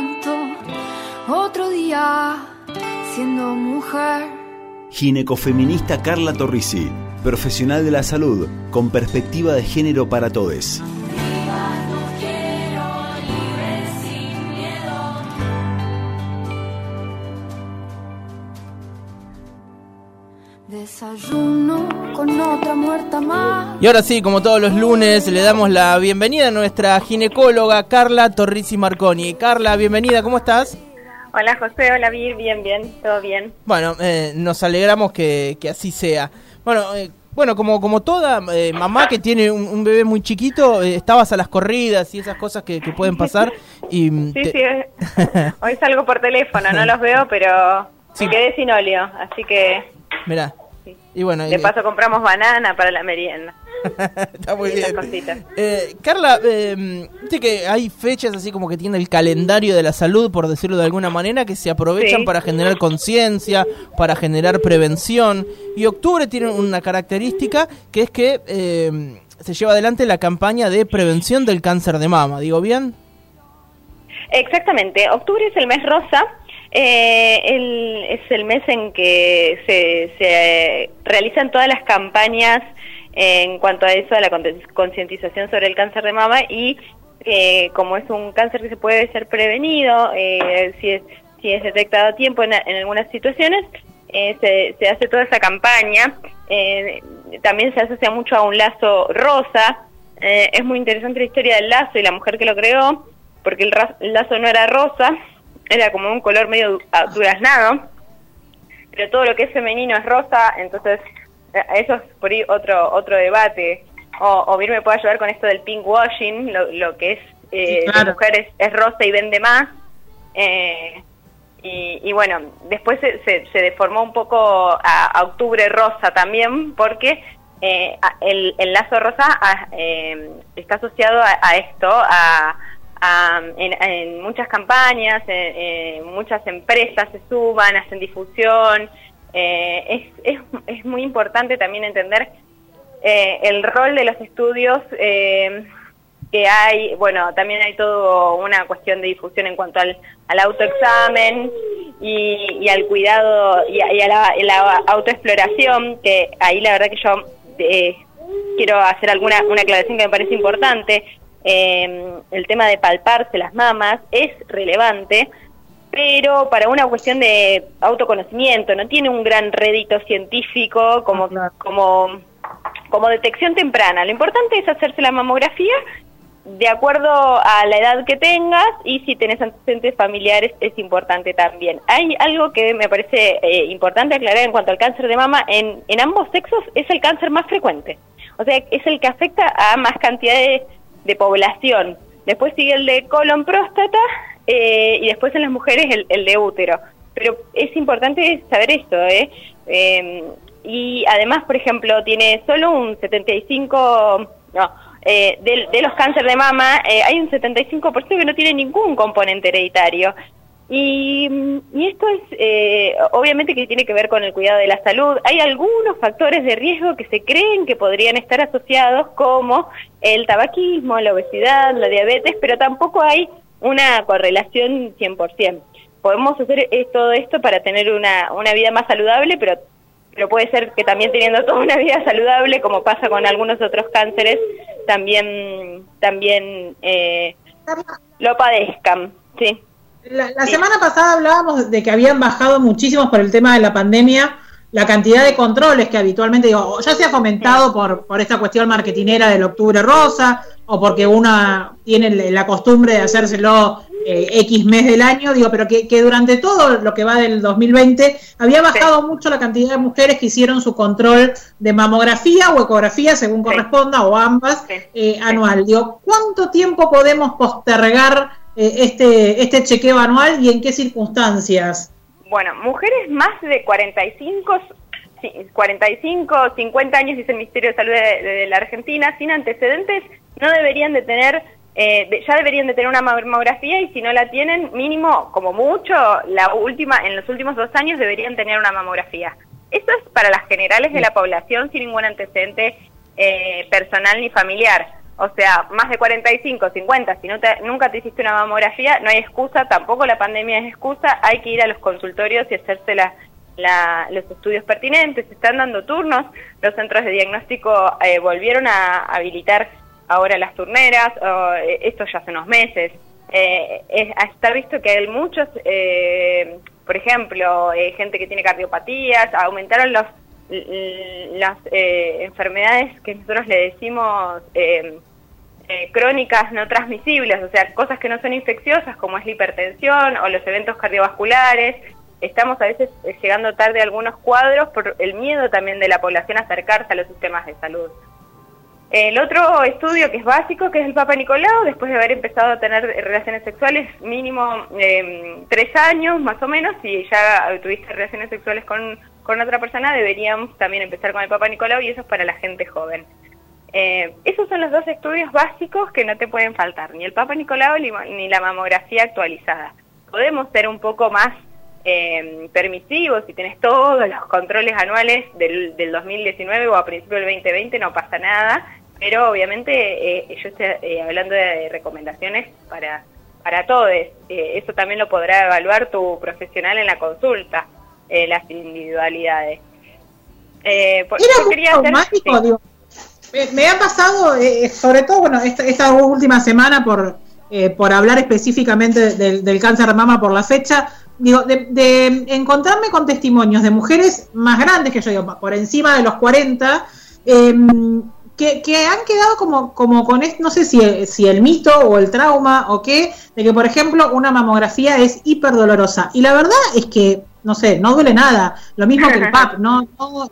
levanto otro día siendo mujer. Ginecofeminista Carla Torrisi, profesional de la salud con perspectiva de género para todos. Desayuno con otra más. Y ahora sí, como todos los lunes, le damos la bienvenida a nuestra ginecóloga Carla Torrisi Marconi. Carla, bienvenida, ¿cómo estás? Hola José, hola Vir, bien, bien, todo bien. Bueno, eh, nos alegramos que, que así sea. Bueno, eh, bueno, como, como toda eh, mamá que tiene un, un bebé muy chiquito, eh, estabas a las corridas y esas cosas que, que pueden pasar. Y, mm, Sí, te- sí, hoy salgo por teléfono, no los veo, pero Sí. me quedé sin óleo, así que Mirá. Sí. Y bueno, de paso compramos banana para la merienda. está muy bien. Eh, Carla, eh, viste que hay fechas así como que tiene el calendario de la salud, por decirlo de alguna manera, que se aprovechan Sí. para generar conciencia, para generar prevención. Y octubre tiene una característica que es que eh, se lleva adelante la campaña de prevención del cáncer de mama. ¿Digo bien? Exactamente, octubre es el mes rosa, eh, el- es el mes en que se, se realizan todas las campañas en cuanto a eso, a la con- concientización sobre el cáncer de mama y eh, como es un cáncer que se puede ser prevenido, eh, si, es, si es detectado a tiempo en, en algunas situaciones, eh, se, se hace toda esa campaña. Eh, también se asocia mucho a un lazo rosa. Eh, es muy interesante la historia del lazo y la mujer que lo creó, porque el, el lazo no era rosa, era como un color medio du- duraznado, pero todo lo que es femenino es rosa, entonces eso es por ahí otro otro debate. O, o Vir me puede ayudar con esto del pink washing, lo, lo que es eh, Sí, claro. de mujeres es rosa y vende más. Eh, y, y bueno, después se, se, se deformó un poco a, a octubre rosa también, porque eh, a- el, el lazo rosa ah, eh, está asociado a, a esto, a, a- en, en muchas campañas, en, en muchas empresas se suban, hacen difusión. Eh, es, es, es muy importante también entender eh, el rol de los estudios eh, que hay, bueno, también hay todo una cuestión de difusión en cuanto al, al autoexamen y, y al cuidado y y a la, la autoexploración, que ahí la verdad que yo eh, quiero hacer alguna una aclaración que me parece importante. Eh, el tema de palparse las mamas es relevante, pero para una cuestión de autoconocimiento, no tiene un gran rédito científico como, Ah, claro. como, como detección temprana. Lo importante es hacerse la mamografía de acuerdo a la edad que tengas y si tenés antecedentes familiares es importante también. Hay algo que me parece eh, importante aclarar en cuanto al cáncer de mama, en, en ambos sexos es el cáncer más frecuente, o sea, es el que afecta a más cantidad de, de población. Después sigue el de colon próstata eh, y después en las mujeres el, el de útero. Pero es importante saber esto, ¿eh? Eh, y además, por ejemplo, tiene solo un 75, no, eh, de, de los cánceres de mama, eh, hay un 75% que no tiene ningún componente hereditario. Y, y esto es, eh, obviamente que tiene que ver con el cuidado de la salud. Hay algunos factores de riesgo que se creen que podrían estar asociados, como el tabaquismo, la obesidad, la diabetes, pero tampoco hay una correlación 100%. Podemos hacer todo esto para tener una, una vida más saludable, pero, pero puede ser que también teniendo toda una vida saludable, como pasa con algunos otros cánceres, también, también eh, lo padezcan. Sí. La, la semana pasada hablábamos de que habían bajado muchísimos por el tema de la pandemia la cantidad de controles que habitualmente, digo, ya se ha fomentado por, por esta cuestión marketinera del octubre rosa, o porque una tiene la costumbre de hacérselo eh, X mes del año, digo, pero que, que, durante todo lo que va del 2020 había bajado sí. mucho la cantidad de mujeres que hicieron su control de mamografía o ecografía, según sí. corresponda, o ambas, sí. eh, anual. Digo, ¿cuánto tiempo podemos postergar eh, este, este chequeo anual y en qué circunstancias? Bueno, mujeres más de 45, 45, 50 años, dice el Ministerio de Salud de, de la Argentina, sin antecedentes, no deberían de tener, eh, ya deberían de tener una mamografía y si no la tienen, mínimo, como mucho, la última, en los últimos dos años deberían tener una mamografía. Esto es para las generales de la población sin ningún antecedente eh, personal ni familiar. O sea, más de 45, 50, si no te, nunca te hiciste una mamografía, no hay excusa, tampoco la pandemia es excusa, hay que ir a los consultorios y hacerse la, los estudios pertinentes, se están dando turnos, los centros de diagnóstico eh, volvieron a habilitar ahora las turneras, eh, esto ya hace unos meses. Eh, está visto que hay muchos, eh, por ejemplo, eh, gente que tiene cardiopatías, aumentaron los, las enfermedades que nosotros le decimos crónicas no transmisibles, o sea, cosas que no son infecciosas como es la hipertensión o los eventos cardiovasculares. Estamos a veces llegando tarde a algunos cuadros por el miedo también de la población a acercarse a los sistemas de salud. El otro estudio que es básico, que es el Papa Nicolau, después de haber empezado a tener relaciones sexuales mínimo eh, tres años más o menos, si ya tuviste relaciones sexuales con, con otra persona, deberíamos también empezar con el Papa Nicolau y eso es para la gente joven. Eh, esos son los dos estudios básicos que no te pueden faltar, ni el Papa Nicolau ni, la mamografía actualizada. Podemos ser un poco más eh, permisivos, si tienes todos los controles anuales del, del 2019 o a principio del 2020 no pasa nada, pero obviamente eh, yo estoy eh, hablando de recomendaciones para, para todos. Eh, eso también lo podrá evaluar tu profesional en la consulta, las individualidades. Por, Era digo, me, ha pasado, sobre todo, bueno, esta, última semana por, por hablar específicamente del, cáncer de mama por la fecha, digo, de, de, encontrarme con testimonios de mujeres más grandes que yo, digo, por encima de los 40, eh, que, han quedado como, como con, no sé si, si el mito o el trauma o qué, de que, por ejemplo, una mamografía es hiper dolorosa. Y la verdad es que, no sé, no duele nada. Lo mismo que el PAP, no,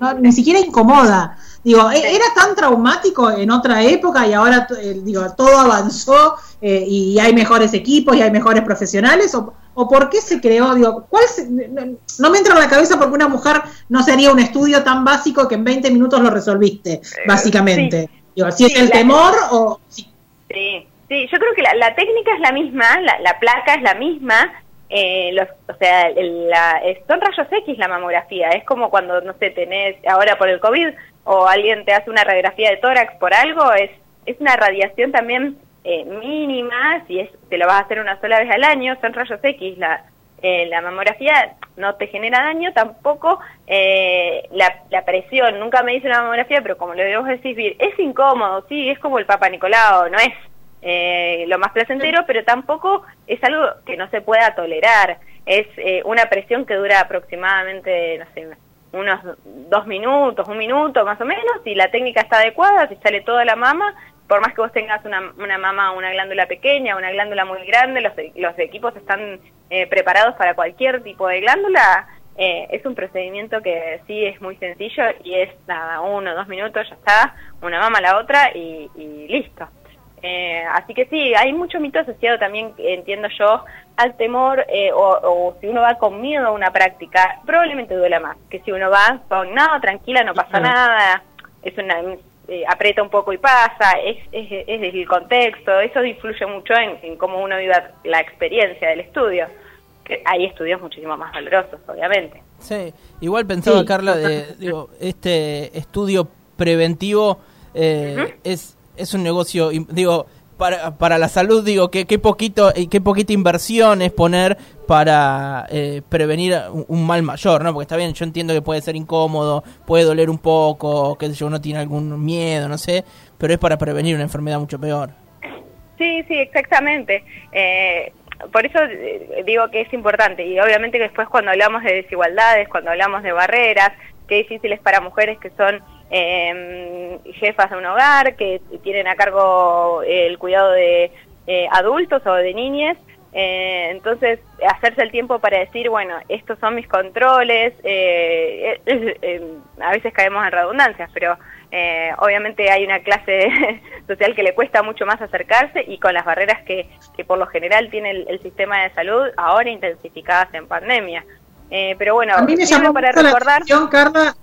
no, ni siquiera incomoda. Digo, e, era tan traumático en otra época y ahora, eh, digo, todo avanzó eh, y hay mejores equipos y hay mejores profesionales. O, o por qué se creó, digo, ¿cuál no, me entra en la cabeza porque una mujer no sería un estudio tan básico que en 20 minutos lo resolviste, eh, básicamente. Digo, si es el temor o... Sí. sí, yo creo que la, técnica es la misma, la, placa es la misma, eh, los, o sea, la, son rayos X la mamografía, es como cuando, no sé, tenés ahora por el COVID o alguien te hace una radiografía de tórax por algo, es, es una radiación también eh, mínima, si es, te lo vas a hacer una sola vez al año, son rayos X, la, eh, la mamografía no te genera daño, tampoco eh, la, la, presión, nunca me dice una mamografía, pero como lo debemos decir, es incómodo, sí, es como el Papa Nicolau, no es eh, lo más placentero, pero tampoco es algo que no se pueda tolerar, es eh, una presión que dura aproximadamente, no sé, unos dos minutos, un minuto más o menos, si la técnica está adecuada, si sale toda la mama, por más que vos tengas una, una mama, una glándula pequeña, una glándula muy grande, los, los equipos están eh, preparados para cualquier tipo de glándula, eh, es un procedimiento que sí es muy sencillo y es nada, uno o dos minutos, ya está, una mama a la otra y, listo. Eh, así que sí, hay mucho mito asociado también, entiendo yo, al temor o, o, si uno va con miedo a una práctica, probablemente duela más que si uno va con, no, tranquila, no pasa nada, es una, eh, aprieta un poco y pasa, es, es, es, el contexto, eso influye mucho en, cómo uno vive la experiencia del estudio. Que hay estudios muchísimo más dolorosos, obviamente. Sí, igual pensaba Carla, de, digo, este estudio preventivo eh, es, es un negocio, digo, para, para la salud, digo, que qué poquito y qué poquita inversión es poner para eh, prevenir un, mal mayor, ¿no? Porque está bien, yo entiendo que puede ser incómodo, puede doler un poco, que uno tiene algún miedo, no sé, pero es para prevenir una enfermedad mucho peor. Sí, sí, exactamente. Eh, por eso eh, digo que es importante y obviamente después cuando hablamos de desigualdades, cuando hablamos de barreras, qué difíciles para mujeres que son eh, jefas de un hogar, que tienen a cargo el cuidado de eh, adultos o de niñas. Eh, entonces, hacerse el tiempo para decir, bueno, estos son mis controles, eh, a veces caemos en redundancias, pero obviamente hay una clase social que le cuesta mucho más acercarse y con las barreras que, que por lo general tiene el, sistema de salud, ahora intensificadas en pandemia. pero bueno, a mí me llamó para recordar... Carla,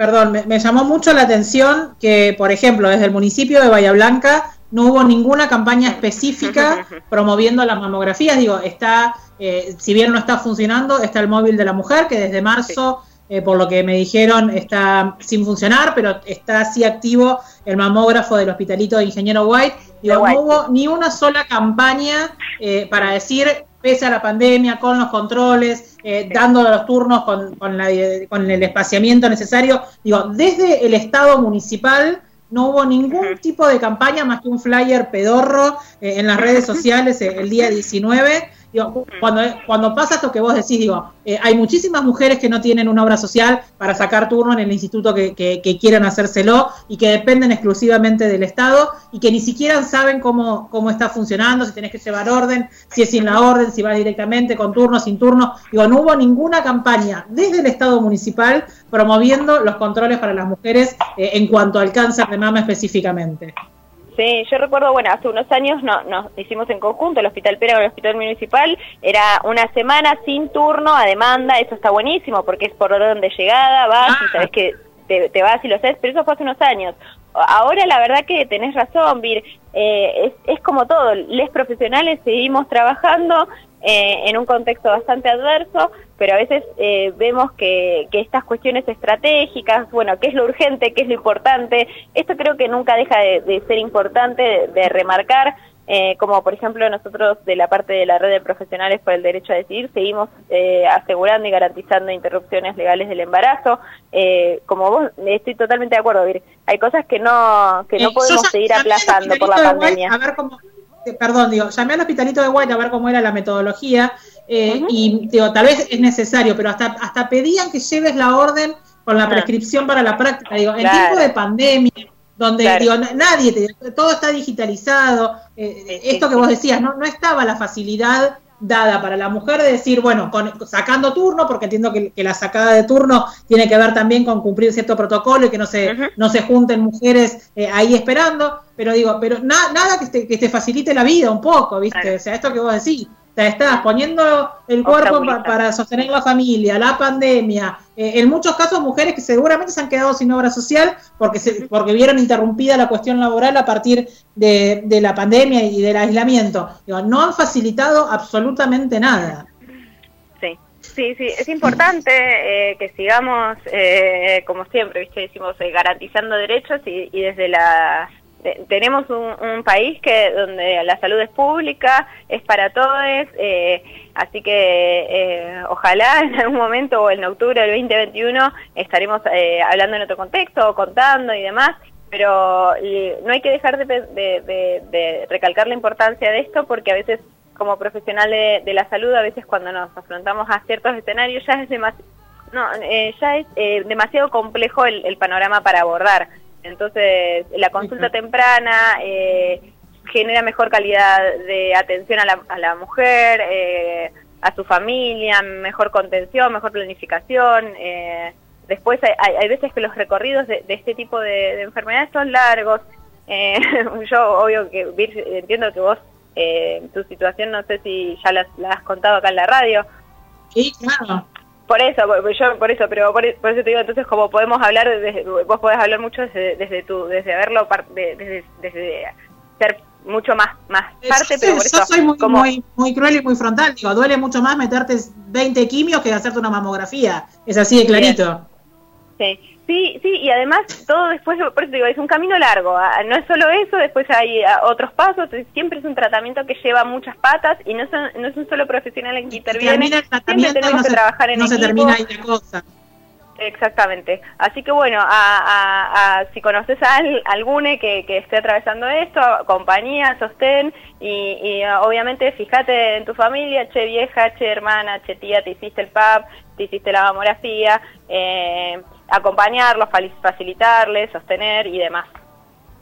Perdón, me, llamó mucho la atención que, por ejemplo, desde el municipio de Bahía Blanca no hubo ninguna campaña específica promoviendo las mamografías. Digo, está, eh, si bien no está funcionando, está el móvil de la mujer, que desde marzo eh, por lo que me dijeron, está sin funcionar, pero está así activo el mamógrafo del hospitalito de Ingeniero White. Digo, no hubo ni una sola campaña eh, para decir, pese a la pandemia, con los controles, eh, dando los turnos con, con, la, con el espaciamiento necesario. Digo, desde el Estado municipal no hubo ningún tipo de campaña más que un flyer pedorro eh, en las redes sociales el día 19 cuando, cuando pasa esto que vos decís, digo, eh, hay muchísimas mujeres que no tienen una obra social para sacar turno en el instituto que, que, quieran hacérselo y que dependen exclusivamente del Estado y que ni siquiera saben cómo, cómo está funcionando, si tenés que llevar orden, si es sin la orden, si vas directamente con turno, sin turno. Digo, no hubo ninguna campaña desde el Estado municipal promoviendo los controles para las mujeres eh, en cuanto al cáncer de mama específicamente. Sí, yo recuerdo, bueno, hace unos años no, nos hicimos en conjunto el Hospital Pera con el Hospital Municipal, era una semana sin turno a demanda, eso está buenísimo porque es por orden de llegada, vas y ah. sabes que te, vas y lo sabes, pero eso fue hace unos años. Ahora la verdad que tenés razón, Vir, eh, es, es como todo, les profesionales seguimos trabajando, eh, en un contexto bastante adverso, pero a veces eh, vemos que, que, estas cuestiones estratégicas, bueno, qué es lo urgente, qué es lo importante, esto creo que nunca deja de, ser importante, de, remarcar, eh, como por ejemplo nosotros de la parte de la red de profesionales por el derecho a decidir, seguimos asegurando y garantizando interrupciones legales del embarazo, como vos, estoy totalmente de acuerdo, hay cosas que no, que no podemos seguir aplazando por la pandemia. A ver cómo eh, perdón, digo, llamé al hospitalito de White a ver cómo era la metodología eh, y digo, tal vez es necesario, pero hasta, hasta pedían que lleves la orden con la ah. prescripción para la práctica. Digo, en tiempo de pandemia, donde digo, nadie, todo está digitalizado, eh, esto que vos decías, no, no estaba la facilidad dada para la mujer de decir, bueno, con, sacando turno, porque entiendo que, la sacada de turno tiene que ver también con cumplir cierto protocolo y que no se, no se junten mujeres eh, ahí esperando, pero digo, pero nada que te, que te facilite la vida un poco, ¿viste? O sea, esto que vos decís, estás poniendo el cuerpo para sostener la familia, la pandemia, eh, en muchos casos mujeres que seguramente se han quedado sin obra social porque, se, porque vieron interrumpida la cuestión laboral a partir de, la pandemia y del aislamiento. no han facilitado absolutamente nada. Sí, sí, sí, es importante eh, que sigamos, eh, como siempre, ¿viste? decimos, garantizando derechos y, y desde tenemos un, país que donde la salud es pública, es para todos, eh, así que eh, ojalá en algún momento o en octubre del 2021 estaremos eh, hablando en otro contexto, contando y demás, pero no hay que dejar de, recalcar la importancia de esto porque a veces como profesional de, la salud, a veces cuando nos afrontamos a ciertos escenarios ya es demasiado... No, ya es demasiado complejo el panorama para abordar. Entonces, la consulta temprana eh, genera mejor calidad de atención a la, a la mujer, eh, a su familia, mejor contención, mejor planificación. Eh, después hay, hay, veces que los recorridos de, este tipo de, enfermedades son largos. yo, obvio que entiendo que vos, tu situación, no sé si ya la, la has contado acá en la radio. Sí, claro. Por eso, yo por eso, pero por, eso te digo, entonces como podemos hablar, desde, vos podés hablar mucho desde, desde tu, desde verlo, desde, desde ser mucho más más parte, pero por yo soy muy, muy, muy cruel y muy frontal, digo, duele mucho más meterte 20 quimios que hacerte una mamografía, es así de clarito. Sí, Sí, sí, y además todo después, por eso digo, es un camino largo, ah, no es solo eso, después hay ah, otros pasos, siempre es un tratamiento que lleva muchas patas y no, son, no es un solo profesional en que interviene, siempre tenemos que trabajar en no se termina ahí la cosa. Exactamente. Así que bueno, a, si conoces a alguno que, que, esté atravesando esto, compañía, sostén y, obviamente fíjate en tu familia, che vieja, che hermana, che tía, te hiciste el PAP, te hiciste la mamografía, eh, acompañarlos, facilitarles, sostener y demás.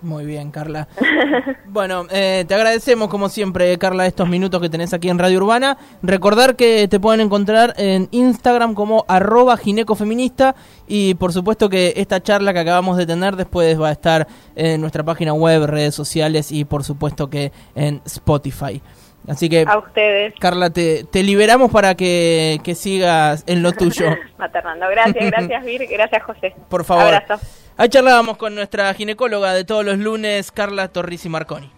Muy bien, Carla. bueno, eh, te agradecemos como siempre, Carla, estos minutos que tenés aquí en Radio Urbana. Recordar que te pueden encontrar en Instagram como arroba ginecofeminista y por supuesto que esta charla que acabamos de tener después va a estar en nuestra página web, redes sociales y por supuesto que en Spotify. Así que, a ustedes. Carla, te, te liberamos para que, que sigas en lo tuyo. Maternando. Gracias, gracias, Vir. Gracias, José. Por favor. Abrazo. Ahí charlábamos con nuestra ginecóloga de todos los lunes, Carla Torrisi Marconi.